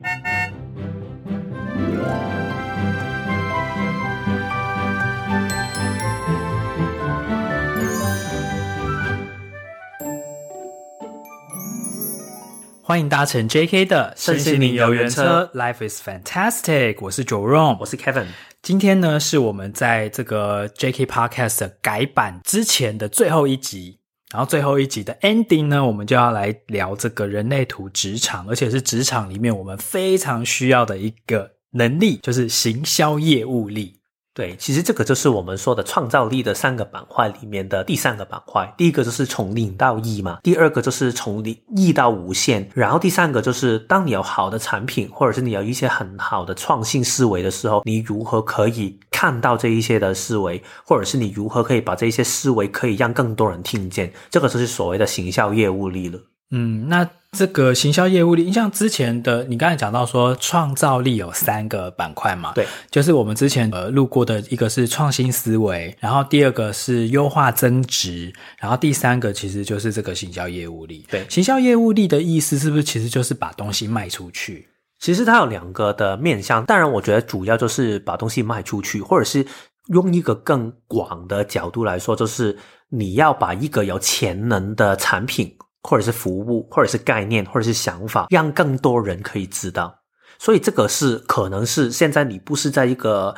欢迎搭乘 JK 的身心灵游园车，Life is fantastic。我是 Jerome，我是 Kevin。今天呢，是我们在这个 JK Podcast 改版之前的最后一集，然后最后一集的 ending 呢，我们就要来聊这个人类图职场，而且是职场里面我们非常需要的一个能力，就是行销业务力。对，其实这个就是我们说的创造力的三个板块里面的第三个板块。第一个就是从零到一嘛，第二个就是从零一到无限，然后第三个就是当你有好的产品，或者是你有一些很好的创新思维的时候，你如何可以看到这一些的思维，或者是你如何可以把这一些思维可以让更多人听见，这个就是所谓的行销业务力了。嗯，那这个行销业务力，你像之前的，你刚才讲到说创造力有三个板块嘛？对，就是我们之前呃录过的一个是创新思维，然后第二个是优化增值，然后第三个其实就是这个行销业务力。对，行销业务力的意思是不是其实就是把东西卖出去？其实它有两个的面向，当然我觉得主要就是把东西卖出去，或者是用一个更广的角度来说，就是你要把一个有潜能的产品。或者是服务，或者是概念，或者是想法，让更多人可以知道。所以这个是可能是现在你不是在一个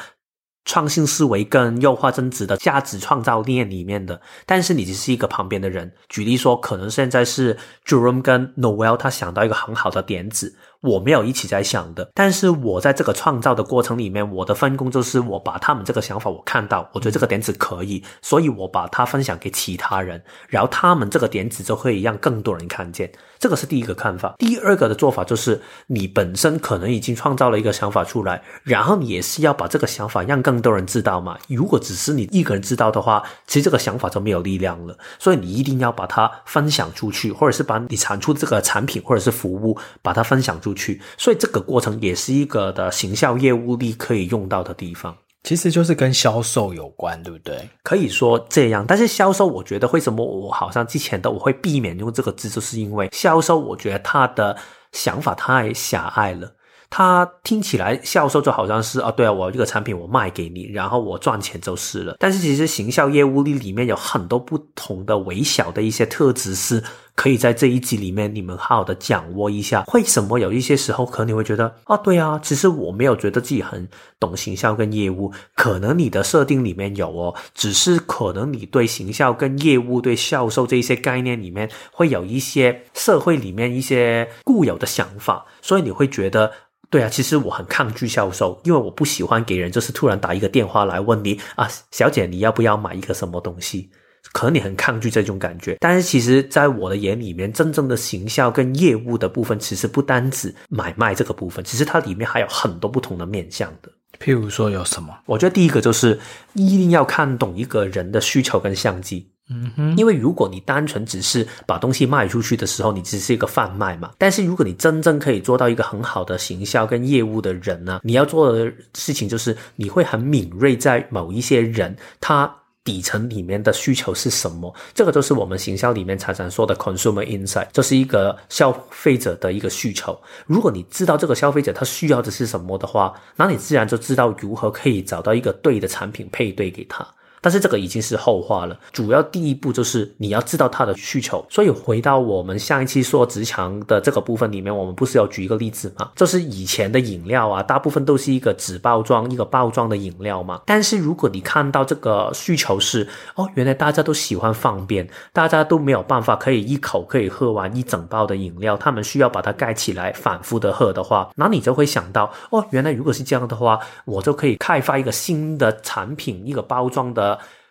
创新思维跟优化增值的价值创造链里面的，但是你只是一个旁边的人。举例说，可能现在是 Jerome 跟 Noel 他想到一个很好的点子。我没有一起在想的，但是我在这个创造的过程里面，我的分工就是我把他们这个想法我看到，我觉得这个点子可以，所以我把它分享给其他人，然后他们这个点子就可以让更多人看见。这个是第一个看法。第二个的做法就是，你本身可能已经创造了一个想法出来，然后你也是要把这个想法让更多人知道嘛。如果只是你一个人知道的话，其实这个想法就没有力量了。所以你一定要把它分享出去，或者是把你产出这个产品或者是服务，把它分享出去。所以这个过程也是一个的行销业务力可以用到的地方，其实就是跟销售有关，对不对？可以说这样，但是销售，我觉得为什么我好像之前的我会避免用这个字，就是因为销售，我觉得他的想法太狭隘了。他听起来销售就好像是啊，对啊，我这个产品我卖给你，然后我赚钱就是了。但是其实行销业务力里面有很多不同的微小的一些特质，是可以在这一集里面你们好好的掌握一下。为什么有一些时候可能你会觉得啊，对啊，其实我没有觉得自己很懂行销跟业务，可能你的设定里面有哦，只是可能你对行销跟业务、对销售这一些概念里面会有一些社会里面一些固有的想法，所以你会觉得。对啊，其实我很抗拒销售，因为我不喜欢给人就是突然打一个电话来问你啊，小姐你要不要买一个什么东西？可能你很抗拒这种感觉，但是其实在我的眼里面，真正的行销跟业务的部分，其实不单指买卖这个部分，其实它里面还有很多不同的面向的。譬如说有什么？我觉得第一个就是一定要看懂一个人的需求跟相机。嗯哼，因为如果你单纯只是把东西卖出去的时候，你只是一个贩卖嘛。但是如果你真正可以做到一个很好的行销跟业务的人呢，你要做的事情就是你会很敏锐在某一些人他底层里面的需求是什么。这个就是我们行销里面常常说的 consumer insight，这是一个消费者的一个需求。如果你知道这个消费者他需要的是什么的话，那你自然就知道如何可以找到一个对的产品配对给他。但是这个已经是后话了，主要第一步就是你要知道他的需求。所以回到我们上一期说职场的这个部分里面，我们不是要举一个例子吗？就是以前的饮料啊，大部分都是一个纸包装、一个包装的饮料嘛。但是如果你看到这个需求是，哦，原来大家都喜欢方便，大家都没有办法可以一口可以喝完一整包的饮料，他们需要把它盖起来反复的喝的话，那你就会想到，哦，原来如果是这样的话，我就可以开发一个新的产品，一个包装的。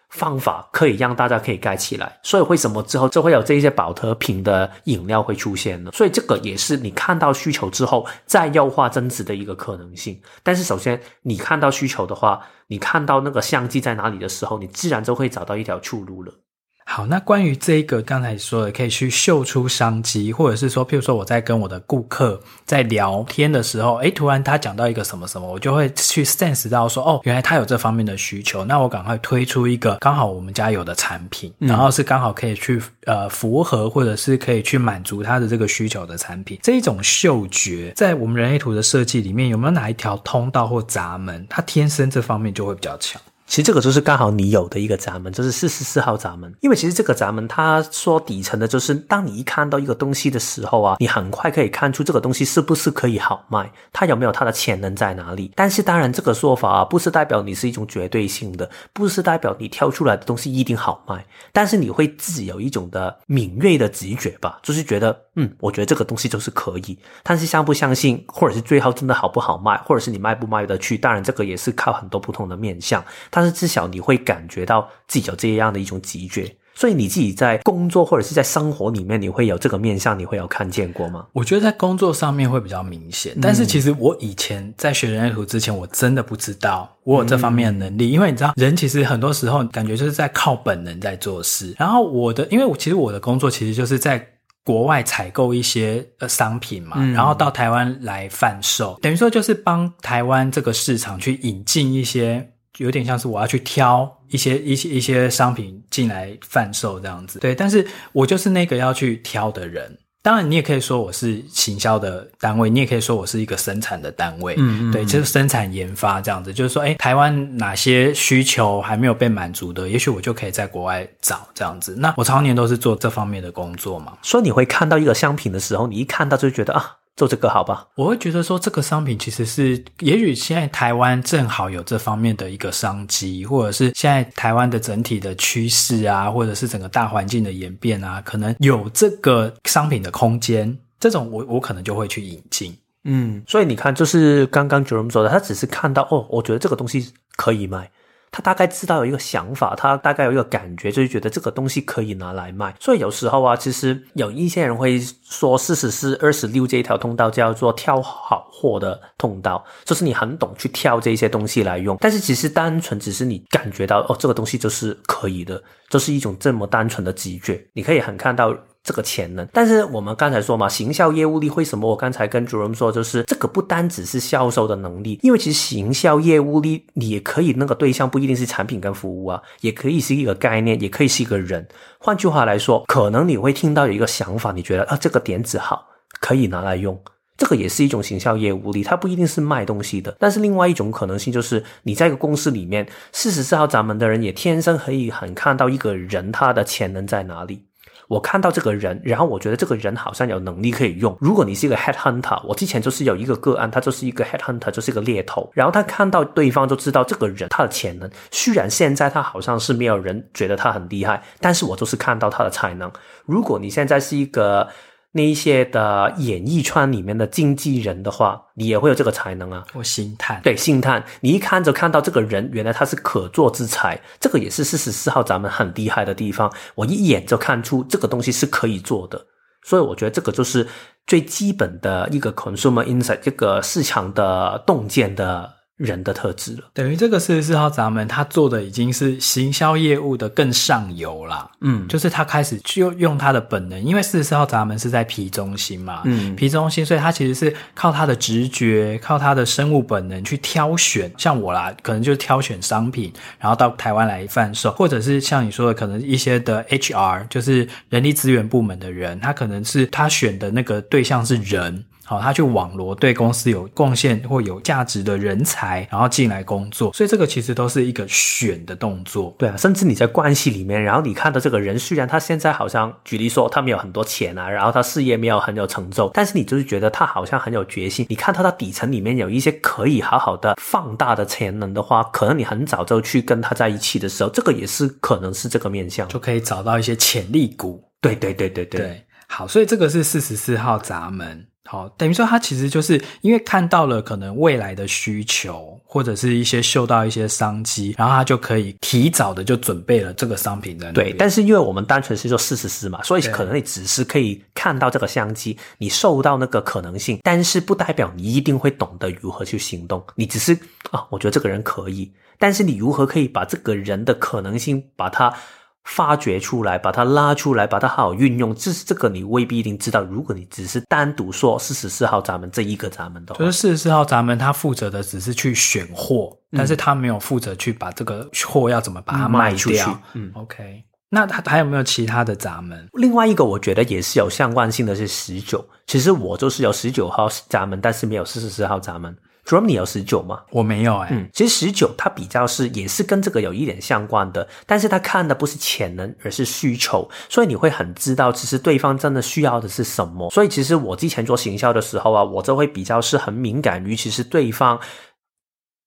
方法可以让大家可以盖起来，所以为什么之后就会有这些保特瓶的饮料会出现呢？所以这个也是你看到需求之后再优化增值的一个可能性。但是首先你看到需求的话，你看到那个相机在哪里的时候，你自然就会找到一条出路了。好，那关于这个刚才说的，可以去嗅出商机，或者是说，譬如说我在跟我的顾客在聊天的时候，诶，突然他讲到一个什么什么，我就会去 sense 到说，哦，原来他有这方面的需求，那我赶快推出一个刚好我们家有的产品，然后是刚好可以去呃符合或者是可以去满足他的这个需求的产品。这一种嗅觉在我们人类图的设计里面，有没有哪一条通道或闸门，它天生这方面就会比较强？其实这个就是刚好你有的一个闸门，就是四十四号闸门。因为其实这个闸门它说底层的就是，当你一看到一个东西的时候啊，你很快可以看出这个东西是不是可以好卖，它有没有它的潜能在哪里。但是当然这个说法啊，不是代表你是一种绝对性的，不是代表你挑出来的东西一定好卖。但是你会自己有一种的敏锐的直觉吧，就是觉得，嗯，我觉得这个东西就是可以。但是相不相信，或者是最后真的好不好卖，或者是你卖不卖得去，当然这个也是靠很多不同的面相。但是至少你会感觉到自己有这样的一种直觉，所以你自己在工作或者是在生活里面，你会有这个面相，你会有看见过吗？我觉得在工作上面会比较明显，但是其实我以前在学人类图之前，我真的不知道我有这方面的能力，嗯、因为你知道，人其实很多时候感觉就是在靠本能在做事。然后我的，因为我其实我的工作其实就是在国外采购一些呃商品嘛，然后到台湾来贩售，等于说就是帮台湾这个市场去引进一些。有点像是我要去挑一些一些一些商品进来贩售这样子，对，但是我就是那个要去挑的人。当然，你也可以说我是行销的单位，你也可以说我是一个生产的单位，嗯，嗯，对，就是生产研发这样子。就是说，诶，台湾哪些需求还没有被满足的，也许我就可以在国外找这样子。那我常年都是做这方面的工作嘛，所以你会看到一个商品的时候，你一看到就觉得啊。做这个好吧，我会觉得说这个商品其实是，也许现在台湾正好有这方面的一个商机，或者是现在台湾的整体的趋势啊，或者是整个大环境的演变啊，可能有这个商品的空间，这种我我可能就会去引进。嗯，所以你看，就是刚刚 Jerome 说的，他只是看到哦，我觉得这个东西可以卖。他大概知道有一个想法，他大概有一个感觉，就是觉得这个东西可以拿来卖。所以有时候啊，其实有一些人会说，四十四二十六这一条通道叫做挑好货的通道，就是你很懂去挑这些东西来用。但是其实单纯只是你感觉到哦，这个东西就是可以的，就是一种这么单纯的直觉，你可以很看到。这个潜能，但是我们刚才说嘛，行销业务力为什么？我刚才跟主任说，就是这个不单只是销售的能力，因为其实行销业务力你也可以那个对象不一定是产品跟服务啊，也可以是一个概念，也可以是一个人。换句话来说，可能你会听到有一个想法，你觉得啊这个点子好，可以拿来用，这个也是一种行销业务力，它不一定是卖东西的。但是另外一种可能性就是，你在一个公司里面，四十四号闸门的人也天生可以很看到一个人他的潜能在哪里。我看到这个人，然后我觉得这个人好像有能力可以用。如果你是一个 head hunter，我之前就是有一个个案，他就是一个 head hunter，就是一个猎头。然后他看到对方就知道这个人他的潜能，虽然现在他好像是没有人觉得他很厉害，但是我就是看到他的才能。如果你现在是一个。那一些的演艺圈里面的经纪人的话，你也会有这个才能啊。我心探，对，心探，你一看就看到这个人，原来他是可做之才，这个也是四十四号咱们很厉害的地方。我一眼就看出这个东西是可以做的，所以我觉得这个就是最基本的一个 consumer insight，这个市场的洞见的。人的特质了，等于这个四十四号闸门，他做的已经是行销业务的更上游了。嗯，就是他开始就用他的本能，因为四十四号闸门是在皮中心嘛，嗯皮中心，所以他其实是靠他的直觉，靠他的生物本能去挑选。像我啦，可能就是挑选商品，然后到台湾来贩售，或者是像你说的，可能一些的 HR，就是人力资源部门的人，他可能是他选的那个对象是人。好，他去网罗对公司有贡献或有价值的人才，然后进来工作，所以这个其实都是一个选的动作。对啊，甚至你在关系里面，然后你看到这个人，虽然他现在好像举例说他没有很多钱啊，然后他事业没有很有成就，但是你就是觉得他好像很有决心。你看他的底层里面有一些可以好好的放大的潜能的话，可能你很早就去跟他在一起的时候，这个也是可能是这个面向，就可以找到一些潜力股。对对对对对，对。好，所以这个是四十四号闸门。好，等于说他其实就是因为看到了可能未来的需求，或者是一些嗅到一些商机，然后他就可以提早的就准备了这个商品的。对，但是因为我们单纯是说四十四嘛，所以可能你只是可以看到这个商机，你受到那个可能性，但是不代表你一定会懂得如何去行动。你只是啊，我觉得这个人可以，但是你如何可以把这个人的可能性把它发掘出来，把它拉出来，把它好好运用，这是这个你未必一定知道。如果你只是单独说四十四号闸门这一个闸门的话，就是四十四号闸门，他负责的只是去选货，嗯、但是他没有负责去把这个货要怎么把它卖，卖出去。嗯，OK。那他还有没有其他的闸门？另外一个我觉得也是有相关性的是十九。其实我就是有十九号闸门，但是没有四十四号闸门。Jerome，你有十九吗？我没有哎、欸。嗯，其实十九它比较是也是跟这个有一点相关的，但是他看的不是潜能，而是需求，所以你会很知道其实对方真的需要的是什么。所以其实我之前做行销的时候啊，我就会比较是很敏感于其实对方。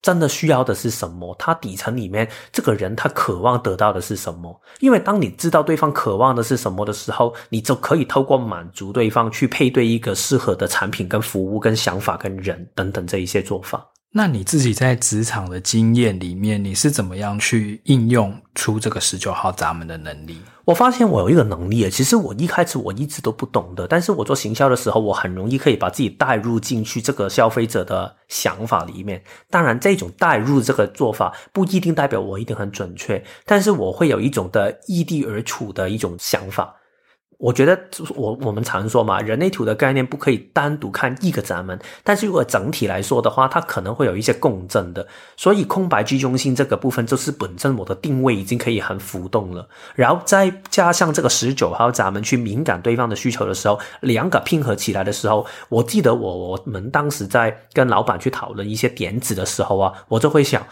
真的需要的是什么？他底层里面这个人他渴望得到的是什么？因为当你知道对方渴望的是什么的时候，你就可以透过满足对方去配对一个适合的产品、跟服务、跟想法、跟人等等这一些做法。那你自己在职场的经验里面，你是怎么样去应用出这个十九号闸门的能力？我发现我有一个能力，其实我一开始我一直都不懂的，但是我做行销的时候，我很容易可以把自己带入进去这个消费者的想法里面。当然，这种带入这个做法不一定代表我一定很准确，但是我会有一种的异地而处的一种想法。我觉得我我们常说嘛，人类图的概念不可以单独看一个闸门，但是如果整体来说的话，它可能会有一些共振的。所以空白居中心这个部分，就是本身我的定位已经可以很浮动了，然后再加上这个十九号闸门去敏感对方的需求的时候，两个拼合起来的时候，我记得我我们当时在跟老板去讨论一些点子的时候啊，我就会想，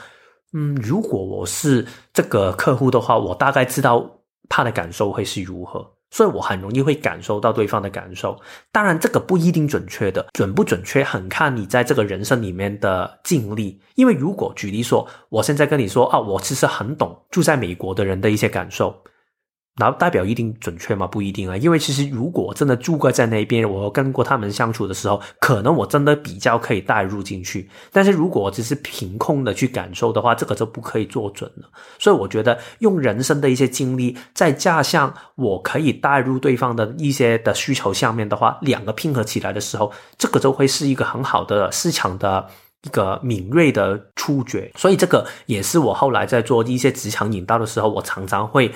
嗯，如果我是这个客户的话，我大概知道他的感受会是如何。所以我很容易会感受到对方的感受，当然这个不一定准确的，准不准确很看你在这个人生里面的经历。因为如果举例说，我现在跟你说啊，我其实很懂住在美国的人的一些感受。然后代表一定准确吗？不一定啊，因为其实如果真的住过在那边，我跟过他们相处的时候，可能我真的比较可以带入进去。但是如果只是凭空的去感受的话，这个就不可以做准了。所以我觉得用人生的一些经历，再加上我可以带入对方的一些的需求下面的话，两个拼合起来的时候，这个就会是一个很好的市场的一个敏锐的触觉。所以这个也是我后来在做一些职场引导的时候，我常常会。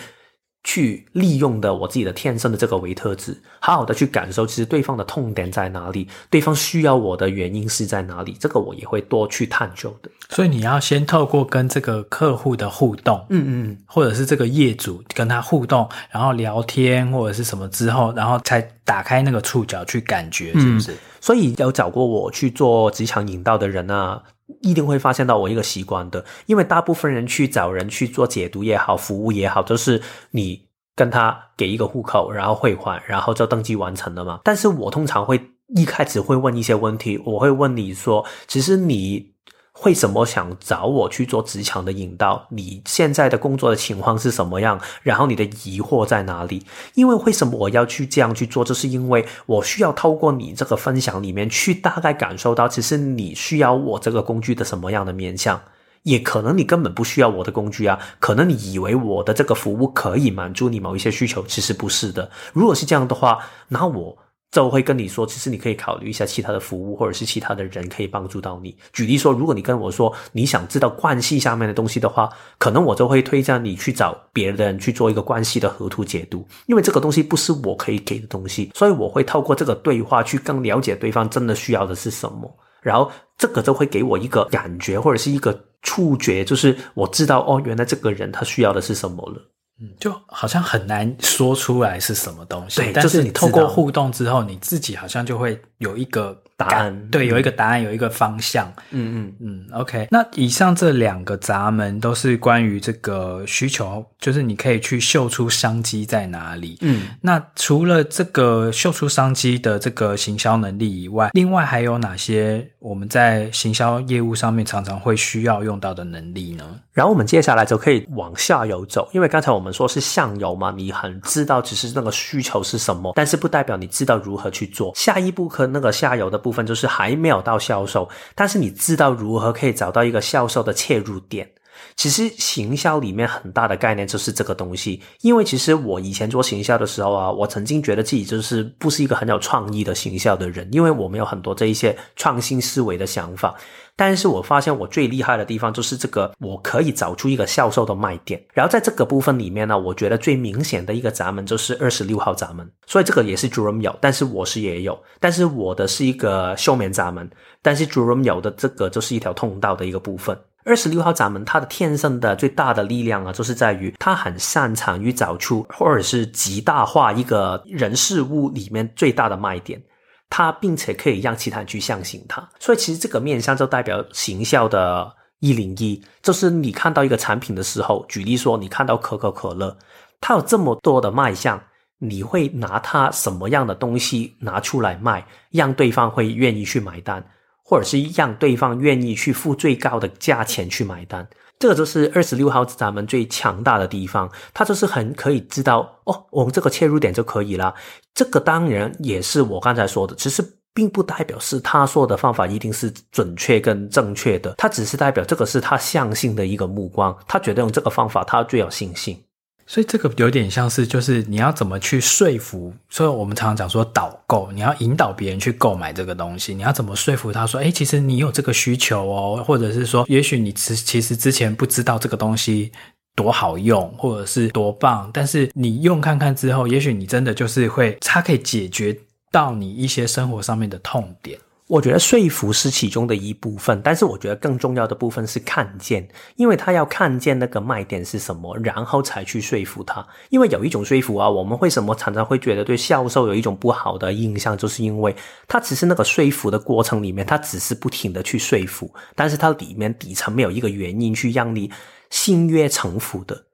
去利用的我自己的天生的这个微特质，好好的去感受，其实对方的痛点在哪里，对方需要我的原因是在哪里，这个我也会多去探究的。所以你要先透过跟这个客户的互动，嗯嗯，或者是这个业主跟他互动，然后聊天或者是什么之后，然后才打开那个触角去感觉，是不是？嗯，所以有找过我去做职场引导的人啊。一定会发现到我一个习惯的，因为大部分人去找人去做解读也好，服务也好，都是你跟他给一个户口，然后汇款，然后就登记完成了嘛。但是我通常会一开始会问一些问题，我会问你说，其实你。为什么想找我去做职场的引导？你现在的工作的情况是什么样？然后你的疑惑在哪里？因为为什么我要去这样去做？就是因为我需要透过你这个分享里面去大概感受到，其实你需要我这个工具的什么样的面向？也可能你根本不需要我的工具啊，可能你以为我的这个服务可以满足你某一些需求，其实不是的。如果是这样的话，那我。就会跟你说，其实你可以考虑一下其他的服务，或者是其他的人可以帮助到你。举例说，如果你跟我说你想知道关系下面的东西的话，可能我就会推荐你去找别人去做一个关系的河图解读，因为这个东西不是我可以给的东西，所以我会透过这个对话去更了解对方真的需要的是什么，然后这个就会给我一个感觉或者是一个触觉，就是我知道哦，原来这个人他需要的是什么了。嗯，就好像很难说出来是什么东西，对，但是你透过互动之后，你自己好像就会有一个答案，对，有一个答案，有一个方向。嗯嗯嗯，OK。那以上这两个闸门都是关于这个需求，就是你可以去嗅出商机在哪里。嗯，那除了这个嗅出商机的这个行销能力以外，另外还有哪些我们在行销业务上面常常会需要用到的能力呢？然后我们接下来就可以往下游走，因为刚才我们说是上游嘛，你很知道只是那个需求是什么，但是不代表你知道如何去做。下一步和那个下游的部分就是还没有到销售，但是你知道如何可以找到一个销售的切入点。其实行销里面很大的概念就是这个东西，因为其实我以前做行销的时候啊，我曾经觉得自己就是不是一个很有创意的行销的人，因为我们有很多这一些创新思维的想法。但是我发现我最厉害的地方就是这个，我可以找出一个销售的卖点。然后在这个部分里面呢，我觉得最明显的一个闸门就是二十六号闸门。所以这个也是 Jerome 有，但是我是也有，但是我的是一个休眠闸门，但是 Jerome 有的这个就是一条通道的一个部分。二十六号闸门，它的天生的最大的力量啊，就是在于它很擅长于找出或者是极大化一个人事物里面最大的卖点，它并且可以让其他人去相信它。所以其实这个面向就代表行销的一零一，就是你看到一个产品的时候，举例说，你看到可口可乐，它有这么多的卖相，你会拿它什么样的东西拿出来卖，让对方会愿意去买单？或者是让对方愿意去付最高的价钱去买单，这个就是二十六号咱们最强大的地方。他就是很可以知道哦，我们这个切入点就可以了。这个当然也是我刚才说的，其实并不代表是他说的方法一定是准确跟正确的，他只是代表这个是他相信的一个目光，他觉得用这个方法他最有信心。所以这个有点像是，就是你要怎么去说服，所以我们常常讲说导购，你要引导别人去购买这个东西，你要怎么说服他说，诶，其实你有这个需求哦，或者是说，也许你其其实之前不知道这个东西多好用，或者是多棒，但是你用看看之后，也许你真的就是会，它可以解决到你一些生活上面的痛点。我觉得说服是其中的一部分，但是我觉得更重要的部分是看见，因为他要看见那个卖点是什么，然后才去说服他。因为有一种说服啊，我们为什么常常会觉得对销售有一种不好的印象，就是因为他只是那个说服的过程里面，他只是不停的去说服，但是它里面底层没有一个原因去让你心悦诚服的。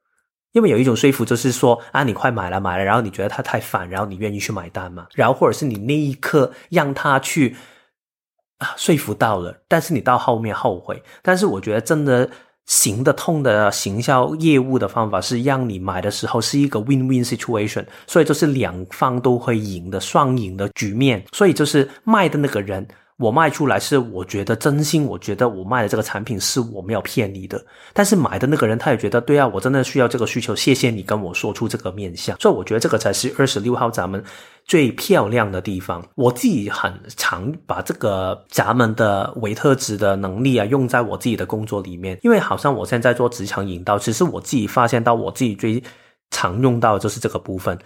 因为有一种说服就是说啊，你快买了买了，然后你觉得他太烦，然后你愿意去买单嘛，然后或者是你那一刻让他去。啊，说服到了，但是你到后面后悔。但是我觉得真的行得通的行销业务的方法是让你买的时候是一个 win-win situation，所以就是两方都会赢的双赢的局面。所以就是卖的那个人。我卖出来是我觉得真心，我觉得我卖的这个产品是我没有骗你的。但是买的那个人他也觉得对啊，我真的需要这个需求，谢谢你跟我说出这个面向。所以我觉得这个才是二十六号咱们最漂亮的地方。我自己很常把这个闸门的维特值的能力啊用在我自己的工作里面，因为好像我现在做职场引导，其实我自己发现到我自己最常用到就是这个部分。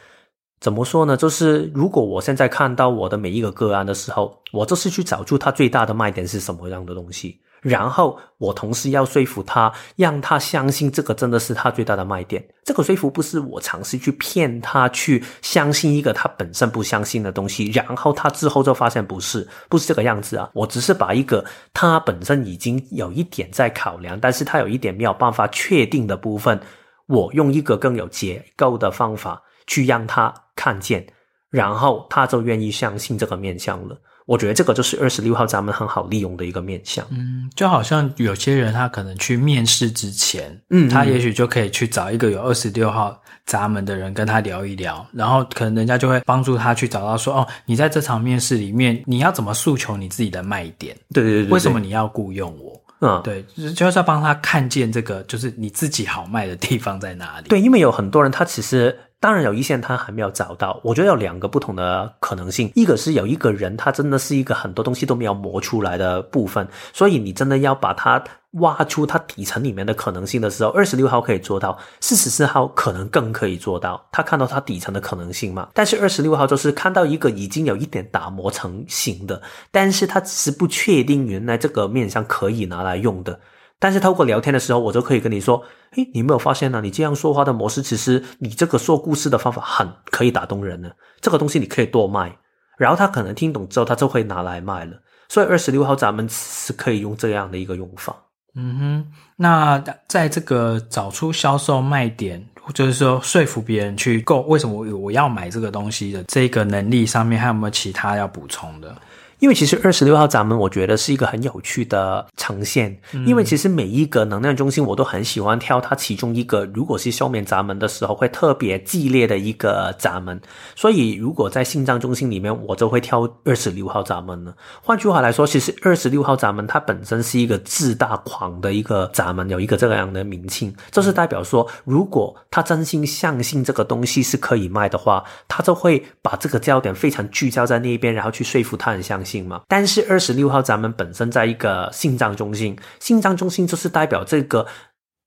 怎么说呢？就是如果我现在看到我的每一个个案的时候，我就是去找出它最大的卖点是什么样的东西，然后我同时要说服他，让他相信这个真的是他最大的卖点。这个说服不是我尝试去骗他去相信一个他本身不相信的东西，然后他之后就发现不是，不是这个样子啊。我只是把一个他本身已经有一点在考量，但是他有一点没有办法确定的部分，我用一个更有结构的方法去让他。看见，然后他就愿意相信这个面向了。我觉得这个就是二十六号闸门很好利用的一个面向。嗯，就好像有些人他可能去面试之前，嗯，他也许就可以去找一个有二十六号闸门的人跟他聊一聊，然后可能人家就会帮助他去找到说，哦，你在这场面试里面，你要怎么诉求你自己的卖点？对对对，对，为什么你要雇佣我？嗯，对，就是要帮他看见这个，就是你自己好卖的地方在哪里。对，因为有很多人他其实。当然有一些他还没有找到，我觉得有两个不同的可能性，一个是有一个人他真的是一个很多东西都没有磨出来的部分，所以你真的要把它挖出它底层里面的可能性的时候，二十六号可以做到，四十四号可能更可以做到，他看到它底层的可能性嘛。但是二十六号就是看到一个已经有一点打磨成型的，但是他只是不确定原来这个面向可以拿来用的。但是透过聊天的时候，我就可以跟你说：“诶，你没有发现呢？你这样说话的模式，其实你这个说故事的方法很可以打动人呢。这个东西你可以多卖，然后他可能听懂之后，他就会拿来卖了。所以二十六号咱们是可以用这样的一个用法。嗯哼，那在这个找出销售卖点，就是说说服别人去购，为什么我我要买这个东西的这个能力上面，还有没有其他要补充的？因为其实二十六号闸门，我觉得是一个很有趣的呈现。因为其实每一个能量中心，我都很喜欢挑它其中一个，如果是休眠闸门的时候，会特别激烈的一个闸门。所以，如果在心脏中心里面，我就会挑二十六号闸门呢。换句话来说，其实二十六号闸门它本身是一个自大狂的一个闸门，有一个这样的名称，就是代表说，如果他真心相信这个东西是可以卖的话，他就会把这个焦点非常聚焦在那边，然后去说服他人相信。信吗但是二十六号咱们本身在一个心脏中心，心脏中心就是代表这个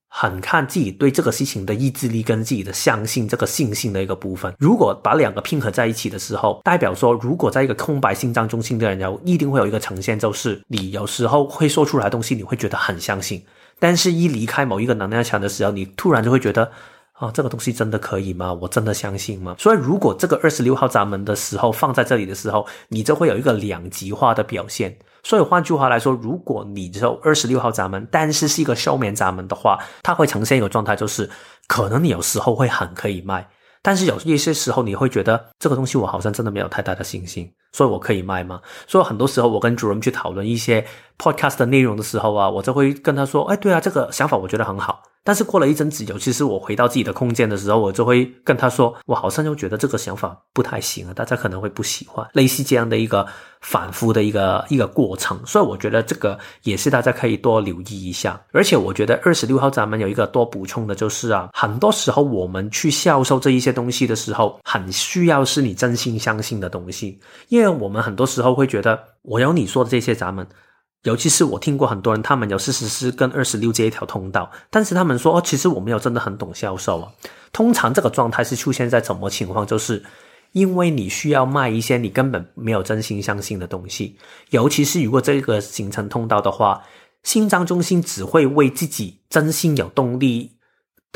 很看自己对这个事情的意志力跟自己的相信这个信心的一个部分。如果把两个拼合在一起的时候，代表说，如果在一个空白心脏中心的人，有一定会有一个呈现，就是你有时候会说出来东西，你会觉得很相信，但是一离开某一个能量场的时候，你突然就会觉得。啊、这个东西真的可以吗？我真的相信吗？所以，如果这个二十六号闸门的时候放在这里的时候，你就会有一个两极化的表现。所以，换句话来说，如果你只有二十六号闸门，但是是一个休眠闸门的话，它会呈现一个状态，就是可能你有时候会很可以卖，但是有一些时候你会觉得这个东西我好像真的没有太大的信心，所以我可以卖吗？所以很多时候我跟主人去讨论一些 podcast 的内容的时候啊，我就会跟他说：“哎，对啊，这个想法我觉得很好。”但是过了一阵子，尤其是我回到自己的空间的时候，我就会跟他说：“我好像又觉得这个想法不太行啊，大家可能会不喜欢。”类似这样的一个反复的一个一个过程，所以我觉得这个也是大家可以多留意一下。而且我觉得二十六号咱们有一个多补充的就是啊，很多时候我们去销售这一些东西的时候，很需要是你真心相信的东西，因为我们很多时候会觉得我有你说的这些咱们。尤其是我听过很多人，他们有四十四跟二十六这一条通道，但是他们说哦，其实我没有真的很懂销售啊。通常这个状态是出现在什么情况？就是因为你需要卖一些你根本没有真心相信的东西。尤其是如果这个形成通道的话，心脏中心只会为自己真心有动力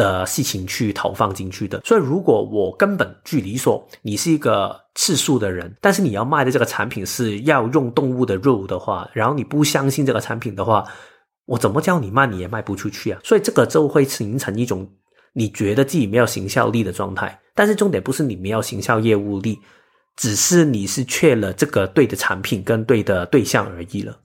的事情去投放进去的，所以如果我根本距离说你是一个吃素的人，但是你要卖的这个产品是要用动物的肉的话，然后你不相信这个产品的话，我怎么叫你卖你也卖不出去啊？所以这个就会形成一种你觉得自己没有行销力的状态。但是重点不是你没有行销业务力，只是你是缺了这个对的产品跟对的对象而已了。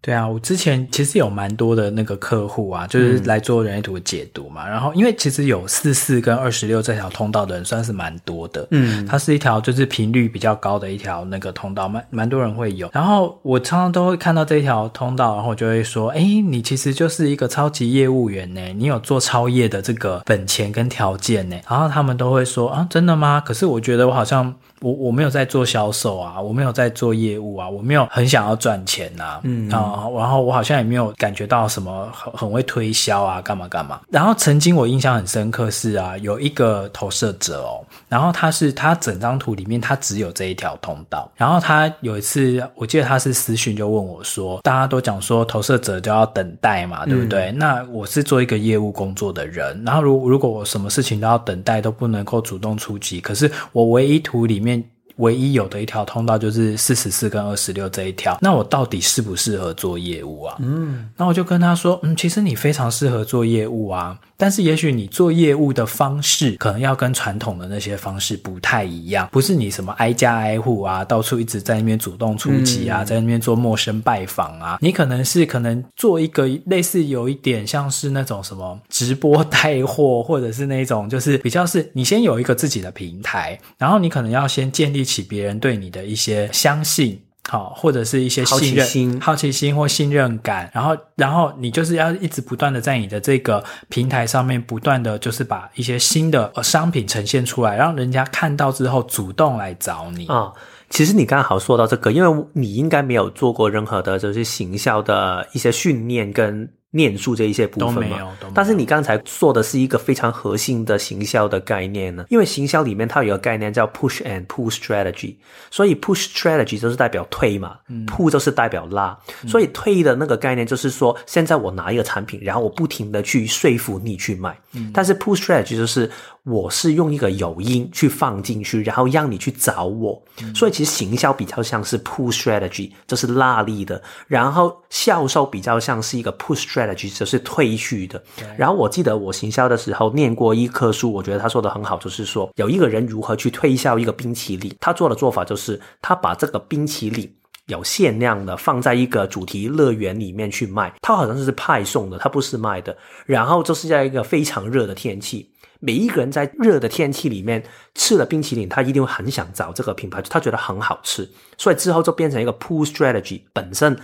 对啊，我之前其实有蛮多的那个客户啊，就是来做人类图的解读嘛。嗯、然后，因为其实有四四跟二十六这条通道的人算是蛮多的，嗯，它是一条就是频率比较高的一条那个通道，蛮蛮多人会有。然后我常常都会看到这一条通道，然后我就会说，哎，你其实就是一个超级业务员呢，你有做超业的这个本钱跟条件呢。然后他们都会说，啊，真的吗？可是我觉得我好像。我我没有在做销售啊，我没有在做业务啊，我没有很想要赚钱呐、啊，嗯啊，然后我好像也没有感觉到什么很很会推销啊，干嘛干嘛。然后曾经我印象很深刻是啊，有一个投射者哦，然后他是他整张图里面他只有这一条通道，然后他有一次我记得他是私讯就问我说，大家都讲说投射者就要等待嘛，对不对？嗯、那我是做一个业务工作的人，然后如如果我什么事情都要等待，都不能够主动出击，可是我唯一图里面。唯一有的一条通道就是四十四跟二十六这一条，那我到底适不适合做业务啊？嗯，那我就跟他说，嗯，其实你非常适合做业务啊。但是也许你做业务的方式可能要跟传统的那些方式不太一样，不是你什么挨家挨户啊，到处一直在那边主动出击啊，嗯、在那边做陌生拜访啊，你可能是可能做一个类似有一点像是那种什么直播带货，或者是那种就是比较是你先有一个自己的平台，然后你可能要先建立起别人对你的一些相信。好，或者是一些信任、好奇心、好奇心或信任感，然后，然后你就是要一直不断的在你的这个平台上面不断的就是把一些新的商品呈现出来，让人家看到之后主动来找你啊、哦。其实你刚好说到这个，因为你应该没有做过任何的就是行销的一些训练跟。念书这一些部分嘛。但是你刚才说的是一个非常核心的行销的概念呢，因为行销里面它有一个概念叫 push and pull strategy，所以 push strategy 就是代表推嘛，嗯，pull 就是代表拉，所以推的那个概念就是说，现在我拿一个产品，然后我不停的去说服你去买，嗯，但是 pull strategy 就是。我是用一个有因去放进去，然后让你去找我，嗯、所以其实行销比较像是 pull strategy，就是拉力的；然后销售比较像是一个 push strategy，就是退去的。然后我记得我行销的时候念过一棵书，我觉得他说的很好，就是说有一个人如何去推销一个冰淇淋，他做的做法就是他把这个冰淇淋有限量的，放在一个主题乐园里面去卖。它好像是派送的，它不是卖的。然后就是在一个非常热的天气，每一个人在热的天气里面吃了冰淇淋，他一定会很想找这个品牌，他觉得很好吃，所以之后就变成一个 pull strategy 本身。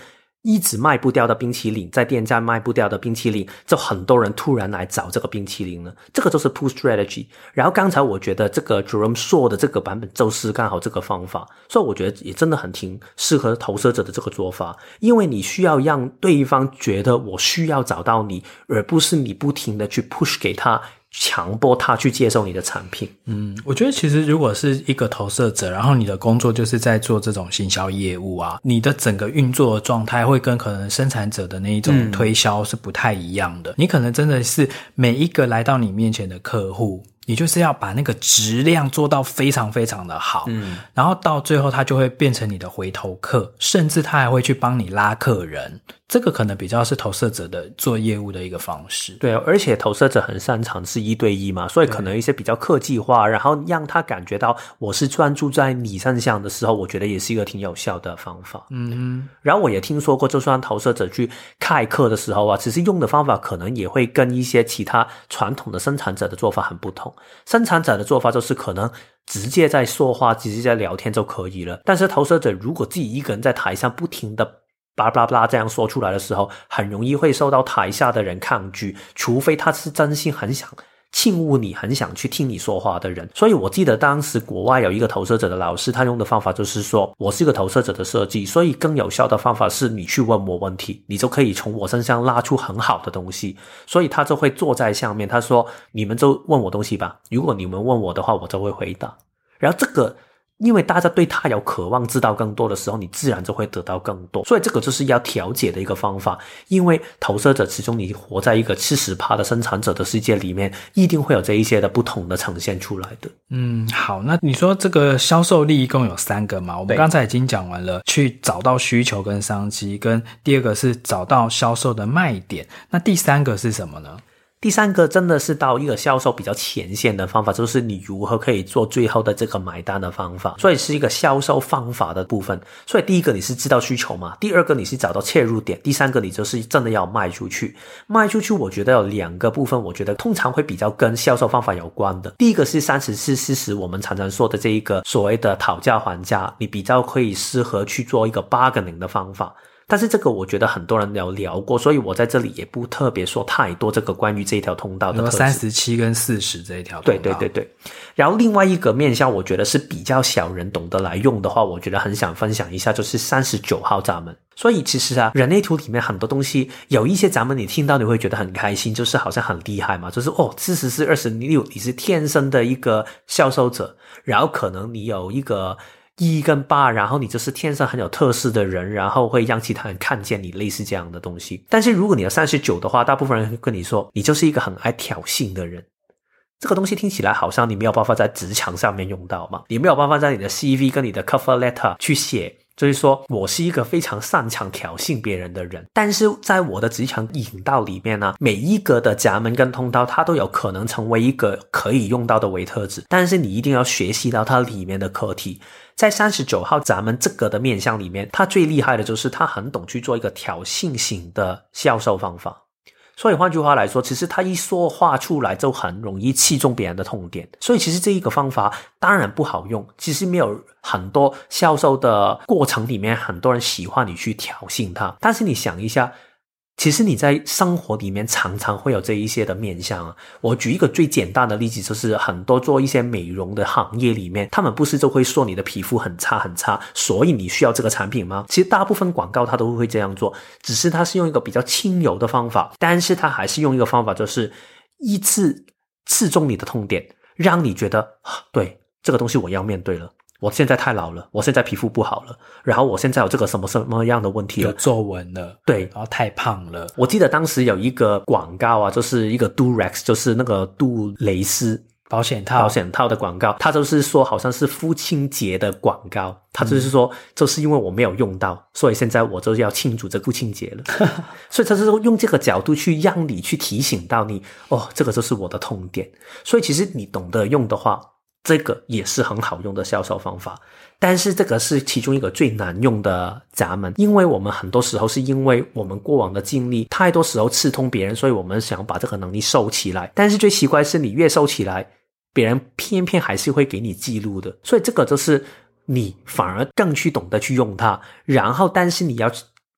一直卖不掉的冰淇淋，在店家卖不掉的冰淇淋，就很多人突然来找这个冰淇淋了。这个就是 pull strategy。然后刚才我觉得这个 Jerome 说的这个版本就是刚好这个方法，所以我觉得也真的很挺适合投射者的这个做法，因为你需要让对方觉得我需要找到你，而不是你不停的去 push 给他。强迫他去接受你的产品。嗯，我觉得其实如果是一个投射者，然后你的工作就是在做这种行销业务啊，你的整个运作的状态会跟可能生产者的那一种推销是不太一样的。嗯，你可能真的是每一个来到你面前的客户。你就是要把那个质量做到非常非常的好，嗯，然后到最后他就会变成你的回头客，甚至他还会去帮你拉客人。这个可能比较是投射者的做业务的一个方式。对，而且投射者很擅长是一对一嘛，所以可能一些比较客制化，然后让他感觉到我是专注在你身上的时候，我觉得也是一个挺有效的方法。嗯哼，然后我也听说过，就算投射者去开课的时候啊，其实用的方法可能也会跟一些其他传统的生产者的做法很不同。生产者的做法就是可能直接在说话，直接在聊天就可以了。但是投射者如果自己一个人在台上不停的巴拉巴拉这样说出来的时候，很容易会受到台下的人抗拒，除非他是真心很想。庆误你很想去听你说话的人，所以我记得当时国外有一个投射者的老师，他用的方法就是说，我是一个投射者的设计，所以更有效的方法是你去问我问题，你就可以从我身上拉出很好的东西，所以他就会坐在下面，他说，你们就问我东西吧，如果你们问我的话，我就会回答，然后这个。因为大家对他有渴望知道更多的时候，你自然就会得到更多。所以这个就是要调节的一个方法。因为投射者始终你活在一个七十趴的生产者的世界里面，一定会有这一些的不同的呈现出来的。嗯，好，那你说这个销售力一共有三个嘛？我们刚才已经讲完了，去找到需求跟商机，跟第二个是找到销售的卖点。那第三个是什么呢？第三个真的是到一个销售比较前线的方法，就是你如何可以做最后的这个买单的方法，所以是一个销售方法的部分。所以第一个你是知道需求嘛，第二个你是找到切入点，第三个你就是真的要卖出去。卖出去，我觉得有两个部分，我觉得通常会比较跟销售方法有关的。第一个是三十四四十，我们常常说的这一个所谓的讨价还价，你比较可以适合去做一个 bargaining 的方法。但是这个我觉得很多人有聊过，所以我在这里也不特别说太多这个关于这一条通道的。三十七跟四十这一条通道。对对对对。然后另外一个面向，我觉得是比较小人懂得来用的话，我觉得很想分享一下，就是三十九号闸门。所以其实啊，人类图里面很多东西，有一些闸门你听到你会觉得很开心，就是好像很厉害嘛，就是哦，四十四、二十六，你是天生的一个销售者，然后可能你有一个。一跟八，然后你就是天生很有特色的人，然后会让其他人看见你类似这样的东西。但是如果你有三十九的话，大部分人会跟你说，你就是一个很爱挑衅的人。这个东西听起来好像你没有办法在职场上面用到嘛，你没有办法在你的 CV 跟你的 cover letter 去写。所以说我是一个非常擅长挑衅别人的人，但是在我的职场引导里面呢，每一个的闸门跟通道，它都有可能成为一个可以用到的维特子，但是你一定要学习到它里面的课题。在三十九号闸门这个的面向里面，他最厉害的就是他很懂去做一个挑衅型的销售方法。所以换句话来说，其实他一说话出来就很容易气中别人的痛点。所以其实这一个方法当然不好用。其实没有很多销售的过程里面，很多人喜欢你去挑衅他。但是你想一下。其实你在生活里面常常会有这一些的面向啊。我举一个最简单的例子，就是很多做一些美容的行业里面，他们不是就会说你的皮肤很差很差，所以你需要这个产品吗？其实大部分广告他都会这样做，只是他是用一个比较轻柔的方法，但是他还是用一个方法，就是一次刺中你的痛点，让你觉得，对，这个东西我要面对了。我现在太老了，我现在皮肤不好了，然后我现在有这个什么什么样的问题了？有皱纹了，对，然后太胖了。我记得当时有一个广告啊，就是一个 Durex，就是那个杜蕾斯保险套保险套的广告，他就是说好像是父亲节的广告，他就是说，就是因为我没有用到，嗯、所以现在我就要庆祝这父亲节了。所以他是用这个角度去让你去提醒到你，哦，这个就是我的痛点。所以其实你懂得用的话。这个也是很好用的销售方法。但是这个是其中一个最难用的闸门，因为我们很多时候是因为我们过往的经历，太多时候刺痛别人，所以我们想把这个能力收起来。但是最奇怪是，你越收起来，别人偏偏还是会给你记录的。所以这个就是你反而更去懂得去用它，然后但是你要。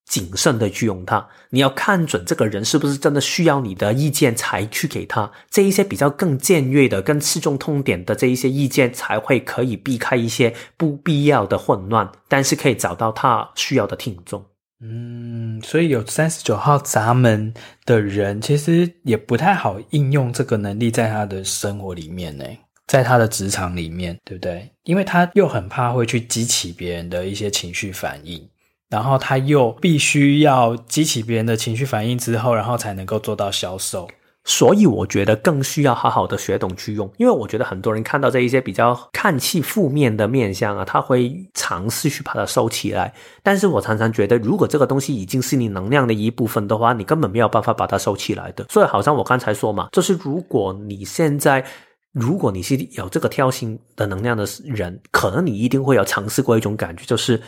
谨慎的去用它，你要看准这个人是不是真的需要你的意见才去给他。这一些比较更尖锐的、更刺中痛点的这一些意见，才会可以避开一些不必要的混乱，但是可以找到他需要的听众。嗯，所以有三十九号闸门的人，其实也不太好应用这个能力在他的生活里面呢，在他的职场里面，对不对？因为他又很怕会去激起别人的一些情绪反应。然后他又必须要激起别人的情绪反应之后，然后才能够做到销售。所以我觉得更需要好好的学懂去用，因为我觉得很多人看到这一些比较看似负面的面相啊，他会尝试去把它收起来。但是我常常觉得，如果这个东西已经是你能量的一部分的话，你根本没有办法把它收起来的。所以好像我刚才说嘛，就是如果你现在，如果你是有这个挑衅的能量的人，可能你一定会有尝试过一种感觉，就是。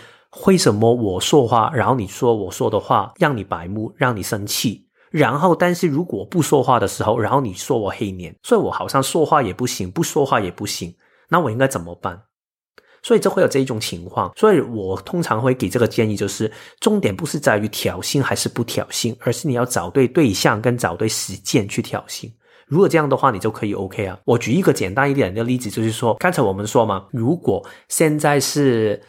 为什么我说话，然后你说我说的话让你白目，让你生气？然后，但是如果不说话的时候，然后你说我黑脸，所以我好像说话也不行，不说话也不行，那我应该怎么办？所以这会有这一种情况。所以我通常会给这个建议，就是重点不是在于挑衅还是不挑衅，而是你要找对对象跟找对时间去挑衅。如果这样的话，你就可以 OK 啊。我举一个简单一点的例子，就是说，刚才我们说嘛，如果现在是。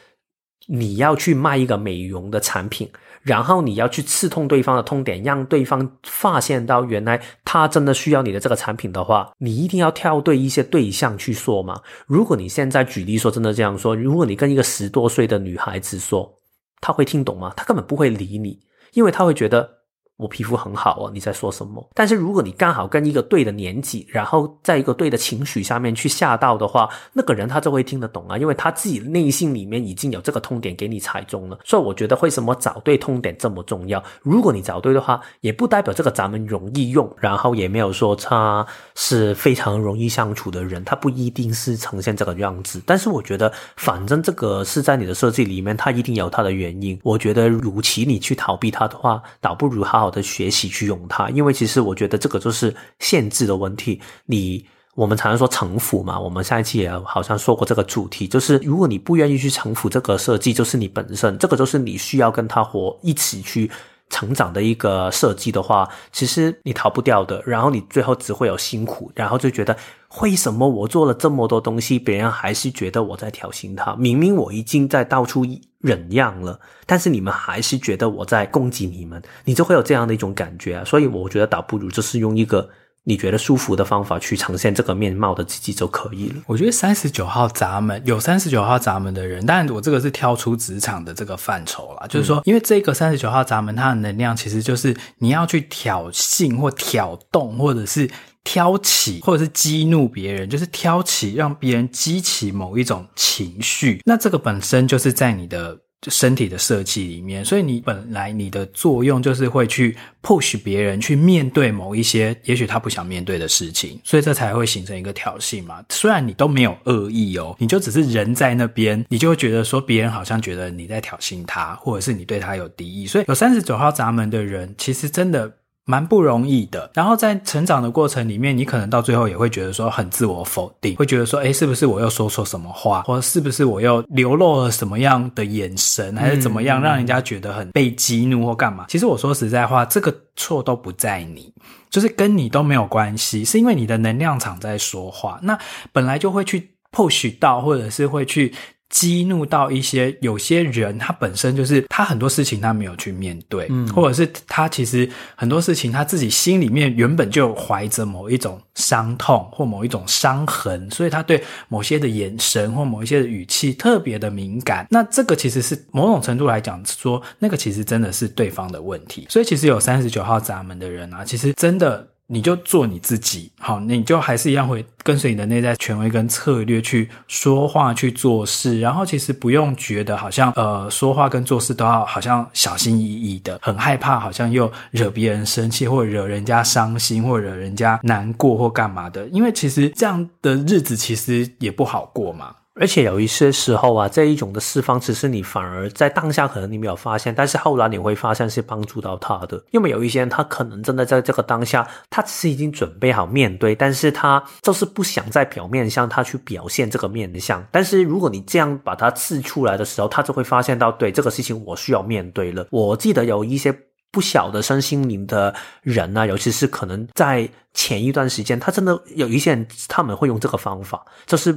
你要去卖一个美容的产品，然后你要去刺痛对方的痛点，让对方发现到原来他真的需要你的这个产品的话，你一定要挑对一些对象去说嘛。如果你现在举例说真的这样说，如果你跟一个十多岁的女孩子说，她会听懂吗？她根本不会理你，因为她会觉得。我皮肤很好哦，你在说什么？但是如果你刚好跟一个对的年纪，然后在一个对的情绪下面去下到的话，那个人他就会听得懂啊，因为他自己内心里面已经有这个痛点给你踩中了。所以我觉得为什么找对痛点这么重要？如果你找对的话，也不代表这个咱们容易用，然后也没有说他是非常容易相处的人，他不一定是呈现这个样子。但是我觉得，反正这个是在你的设计里面，他一定有他的原因。我觉得，如其你去逃避他的话，倒不如好好。的学习去用它，因为其实我觉得这个就是限制的问题。你我们常常说城府嘛，我们上一期也好像说过这个主题，就是如果你不愿意去城府这个设计，就是你本身这个就是你需要跟他活一起去成长的一个设计的话，其实你逃不掉的。然后你最后只会有辛苦，然后就觉得为什么我做了这么多东西，别人还是觉得我在挑衅他？明明我已经在到处忍让了，但是你们还是觉得我在攻击你们，你就会有这样的一种感觉啊。所以我觉得倒不如就是用一个。你觉得舒服的方法去呈现这个面貌的自己就可以了。我觉得三十九号闸门有三十九号闸门的人，但我这个是跳出职场的这个范畴啦，就是说，因为这个三十九号闸门它的能量其实就是你要去挑衅或挑动，或者是挑起，或者是激怒别人，就是挑起让别人激起某一种情绪。那这个本身就是在你的。身体的设计里面，所以你本来你的作用就是会去 push 别人去面对某一些也许他不想面对的事情，所以这才会形成一个挑衅嘛。虽然你都没有恶意哦，你就只是人在那边，你就会觉得说别人好像觉得你在挑衅他，或者是你对他有敌意。所以有三十九号闸门的人，其实真的。蛮不容易的，然后在成长的过程里面，你可能到最后也会觉得说很自我否定，会觉得说，哎，是不是我又说错什么话，或者是不是我又流露了什么样的眼神，还是怎么样，让人家觉得很被激怒或干嘛？其实我说实在话，这个错都不在你，就是跟你都没有关系，是因为你的能量场在说话，那本来就会去 push 到，或者是会去。激怒到一些有些人，他本身就是他很多事情他没有去面对，嗯，或者是他其实很多事情他自己心里面原本就怀着某一种伤痛或某一种伤痕，所以他对某些的眼神或某一些的语气特别的敏感。那这个其实是某种程度来讲说，那个其实真的是对方的问题。所以其实有三十九号闸门的人啊，其实真的。你就做你自己，好，你就还是一样会跟随你的内在权威跟策略去说话去做事，然后其实不用觉得好像呃说话跟做事都要好像小心翼翼的，很害怕好像又惹别人生气或惹人家伤心或惹人家难过或干嘛的，因为其实这样的日子其实也不好过嘛。而且有一些时候啊，这一种的释放，其实你反而在当下可能你没有发现，但是后来你会发现是帮助到他的。因为有一些人，他可能真的在这个当下，他其实已经准备好面对，但是他就是不想在表面上他去表现这个面相。但是如果你这样把它刺出来的时候，他就会发现到，对，这个事情我需要面对了。我记得有一些不小的身心灵的人啊，尤其是可能在前一段时间，他真的有一些人他们会用这个方法，就是。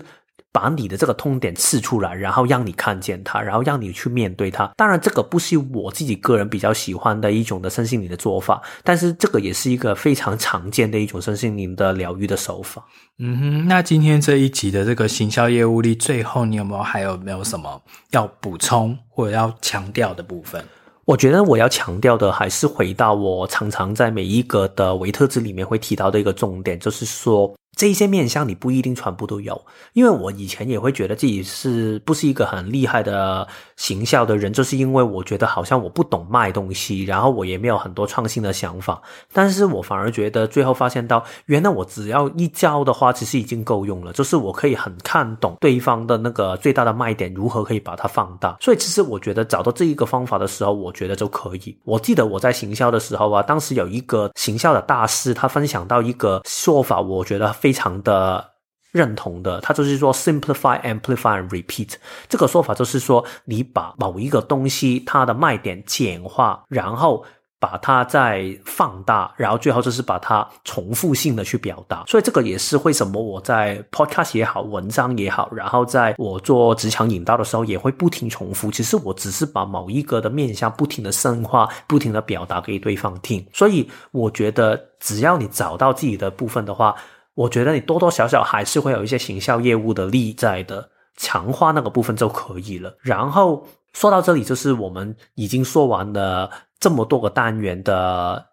把你的这个痛点刺出来，然后让你看见它，然后让你去面对它。当然，这个不是我自己个人比较喜欢的一种的身心灵的做法，但是这个也是一个非常常见的一种身心灵的疗愈的手法。嗯哼，那今天这一集的这个行销业务力，最后你有没有还有没有什么要补充或者要强调的部分？我觉得我要强调的还是回到我常常在每一个的维特兹里面会提到的一个重点，就是说。这一些面相你不一定全部都有，因为我以前也会觉得自己是不是一个很厉害的行销的人，就是因为我觉得好像我不懂卖东西，然后我也没有很多创新的想法。但是我反而觉得最后发现到，原来我只要一教的话，其实已经够用了，就是我可以很看懂对方的那个最大的卖点，如何可以把它放大。所以其实我觉得找到这一个方法的时候，我觉得就可以。我记得我在行销的时候啊，当时有一个行销的大师，他分享到一个说法，我觉得。非常的认同的，他就是说 simplify, amplify repeat 这个说法，就是说你把某一个东西它的卖点简化，然后把它再放大，然后最后就是把它重复性的去表达。所以这个也是为什么我在 podcast 也好，文章也好，然后在我做职场引导的时候也会不停重复。其实我只是把某一个的面向不停的深化，不停的表达给对方听。所以我觉得只要你找到自己的部分的话。我觉得你多多少少还是会有一些行销业务的力在的，强化那个部分就可以了。然后说到这里，就是我们已经说完了这么多个单元的。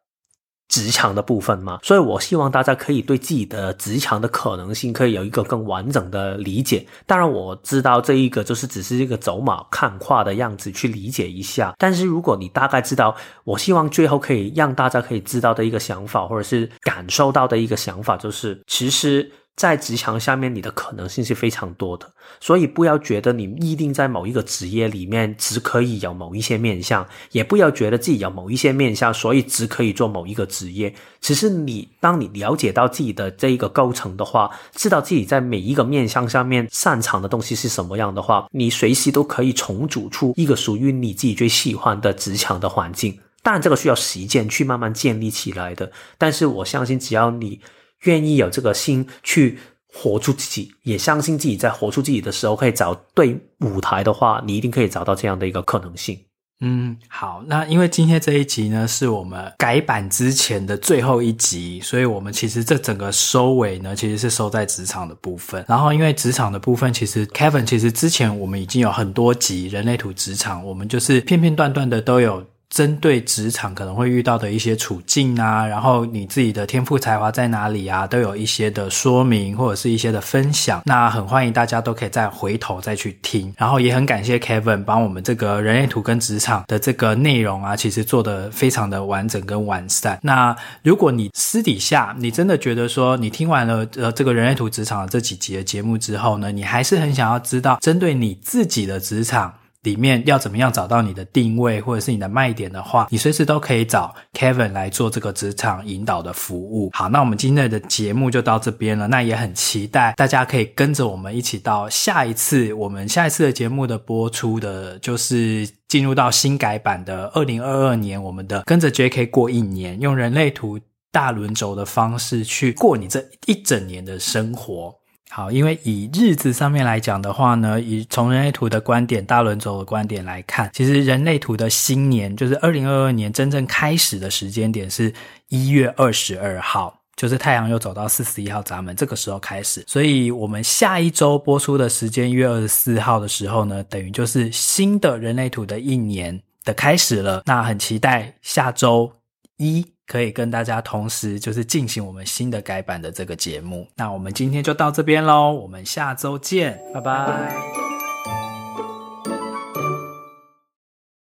职场的部分嘛，所以我希望大家可以对自己的职场的可能性可以有一个更完整的理解。当然，我知道这一个就是只是一个走马看花的样子去理解一下。但是如果你大概知道，我希望最后可以让大家可以知道的一个想法，或者是感受到的一个想法，就是其实。在职场下面，你的可能性是非常多的，所以不要觉得你一定在某一个职业里面只可以有某一些面相，也不要觉得自己有某一些面相，所以只可以做某一个职业。其实你当你了解到自己的这一个构成的话，知道自己在每一个面相上面擅长的东西是什么样的话，你随时都可以重组出一个属于你自己最喜欢的职场的环境。当然，这个需要时间去慢慢建立起来的，但是我相信只要你。愿意有这个心去活出自己，也相信自己在活出自己的时候可以找对舞台的话，你一定可以找到这样的一个可能性。嗯，好，那因为今天这一集呢是我们改版之前的最后一集，所以我们其实这整个收尾呢其实是收在职场的部分。然后因为职场的部分，其实 Kevin 其实之前我们已经有很多集人类图职场，我们就是片片段段的都有。针对职场可能会遇到的一些处境啊，然后你自己的天赋才华在哪里啊，都有一些的说明或者是一些的分享。那很欢迎大家都可以再回头再去听，然后也很感谢 Kevin 帮我们这个人类图跟职场的这个内容啊，其实做得非常的完整跟完善。那如果你私底下你真的觉得说你听完了呃这个人类图职场的这几集的节目之后呢，你还是很想要知道针对你自己的职场。里面要怎么样找到你的定位或者是你的卖点的话，你随时都可以找 Kevin 来做这个职场引导的服务。好，那我们今天的节目就到这边了。那也很期待大家可以跟着我们一起到下一次，我们下一次的节目的播出的，就是进入到新改版的二零二二年，我们的跟着 JK 过一年，用人类图大轮轴的方式去过你这一整年的生活。好，因为以日子上面来讲的话呢，以从人类图的观点、大轮轴的观点来看，其实人类图的新年就是二零二二年真正开始的时间点是一月二十二号，就是太阳又走到四十一号闸门，这个时候开始。所以我们下一周播出的时间一月二十四号的时候呢，等于就是新的人类图的一年的开始了。那很期待下周。一可以跟大家同时就是进行我们新的改版的这个节目。那我们今天就到这边喽，我们下周见，拜拜。